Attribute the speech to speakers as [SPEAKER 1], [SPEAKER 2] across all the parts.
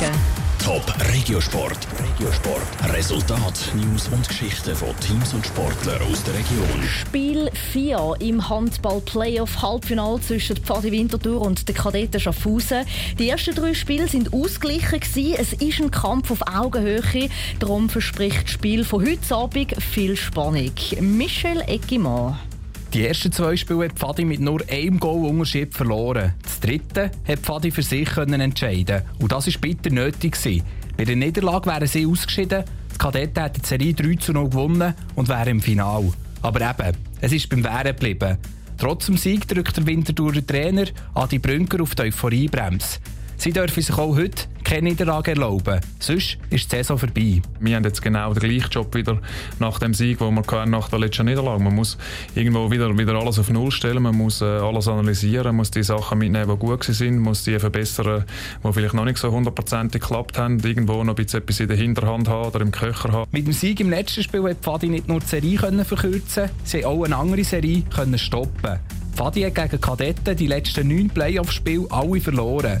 [SPEAKER 1] Morgen.
[SPEAKER 2] Top Regiosport. Regiosport. Resultat, News und Geschichten von Teams und Sportlern aus der Region.
[SPEAKER 1] Spiel 4 im Handball-Playoff Halbfinale zwischen Pfadi Winterthur und den Kadetten Schaffhausen. Die ersten drei Spiele sind ausgeglichen gewesen. Es ist ein Kampf auf Augenhöhe. Darum verspricht das Spiel von heute Abend viel Spannung. Michel Eggimann.
[SPEAKER 3] Die ersten zwei Spiele hat Pfadi mit nur einem Goal-Unterschied verloren. Das dritte hat Pfadi für sich entscheiden Und das war bitter nötig. Bei der Niederlage wären sie ausgeschieden, die Kadetten hätten die Serie 3 zu 0 gewonnen und wären im Finale. Aber eben, es ist beim Wehren geblieben. Trotz dem Sieg drückt der Winterthurer Trainer Adi Brünker auf die Euphoriebremse. Sie dürfen sich auch heute keine Niederlage erlauben. Sonst ist die Saison vorbei.
[SPEAKER 4] Wir haben jetzt genau den gleichen Job wieder nach dem Sieg, den wir hatten nach der letzten Niederlage. Man muss irgendwo wieder, wieder alles auf Null stellen, man muss äh, alles analysieren, muss die Sachen mitnehmen, die gut sind, muss die verbessern, die vielleicht noch nicht so hundertprozentig geklappt haben, irgendwo noch ein bisschen etwas in der Hinterhand haben oder im Köcher haben.
[SPEAKER 3] Mit dem Sieg im letzten Spiel hat Pfadi nicht nur die Serie können verkürzen sie auch eine andere Serie können stoppen. Pfadi hat gegen Kadetten die letzten neun Playoff-Spiele alle verloren.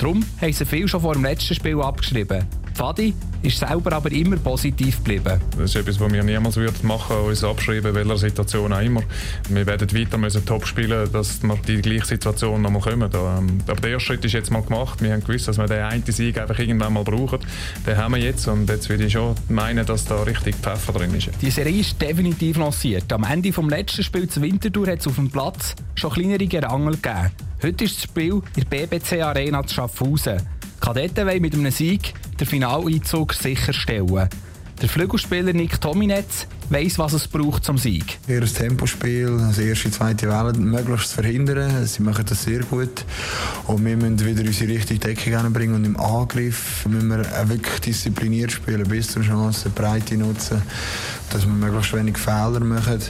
[SPEAKER 3] Darum haben sie viel schon vor dem letzten Spiel abgeschrieben. Fadi ist selber aber immer positiv geblieben.
[SPEAKER 4] Das ist etwas, was wir niemals würden machen uns abschreiben, welcher Situation auch immer. Wir werden weiter müssen top spielen, dass wir die gleiche Situation noch mal kommen. Ähm, aber der erste Schritt ist jetzt mal gemacht. Wir haben gewusst, dass wir den einen Sieg einfach irgendwann mal brauchen. Den haben wir jetzt und jetzt würde ich schon meinen, dass da richtig Pfeffer drin ist.
[SPEAKER 3] Die Serie ist definitiv lanciert. Am Ende des letzten Spiels zur Wintertour hat es auf dem Platz schon kleinere Gerangel gegeben. Heute ist das Spiel in der BBC Arena zu Schaffhausen. Die Kadetten wollen mit einem Sieg den Finaleinzug sicherstellen. Der Flügelspieler Nick Tominetz weiss, was es braucht zum Sieg.
[SPEAKER 5] Ein Tempospiel, das erste, zweite Welle möglichst verhindern. Sie machen das sehr gut. Und wir müssen wieder unsere richtige Deckung bringen und im Angriff müssen wir wirklich diszipliniert spielen, bis zur Chance, die Breite nutzen, dass wir möglichst wenig Fehler machen,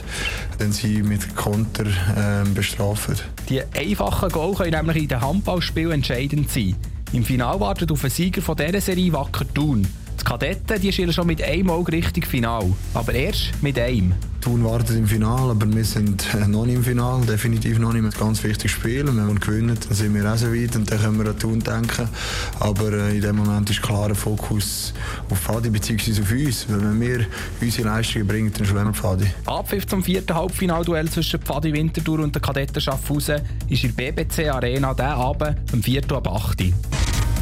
[SPEAKER 5] dann sie mit Konter äh, bestrafen.
[SPEAKER 3] Die einfachen Goal können nämlich in den Handballspielen entscheidend sein. Im Finale wartet auf einen Sieger von dieser Serie Wacker Thun. Die Kadetten die schielen schon mit einem Auge Richtung Final, aber erst mit einem.
[SPEAKER 5] Thun wartet im Finale, aber wir sind noch nicht im Finale, definitiv noch nicht. Ein ganz wichtiges Spiel wenn wir gewinnen, dann sind wir auch so weit und dann können wir an Thun denken. Aber äh, in dem Moment ist klar der Fokus auf Fadi bzw. auf uns. Weil wenn wir unsere Leistungen bringen, dann schwimmen wir Fadi.
[SPEAKER 3] Abpfiff zum vierten Halbfinalduell zwischen Pfadi Winterthur und den Kadetten Schaffhausen ist in der BBC Arena diesen Abend am 4. ab 8.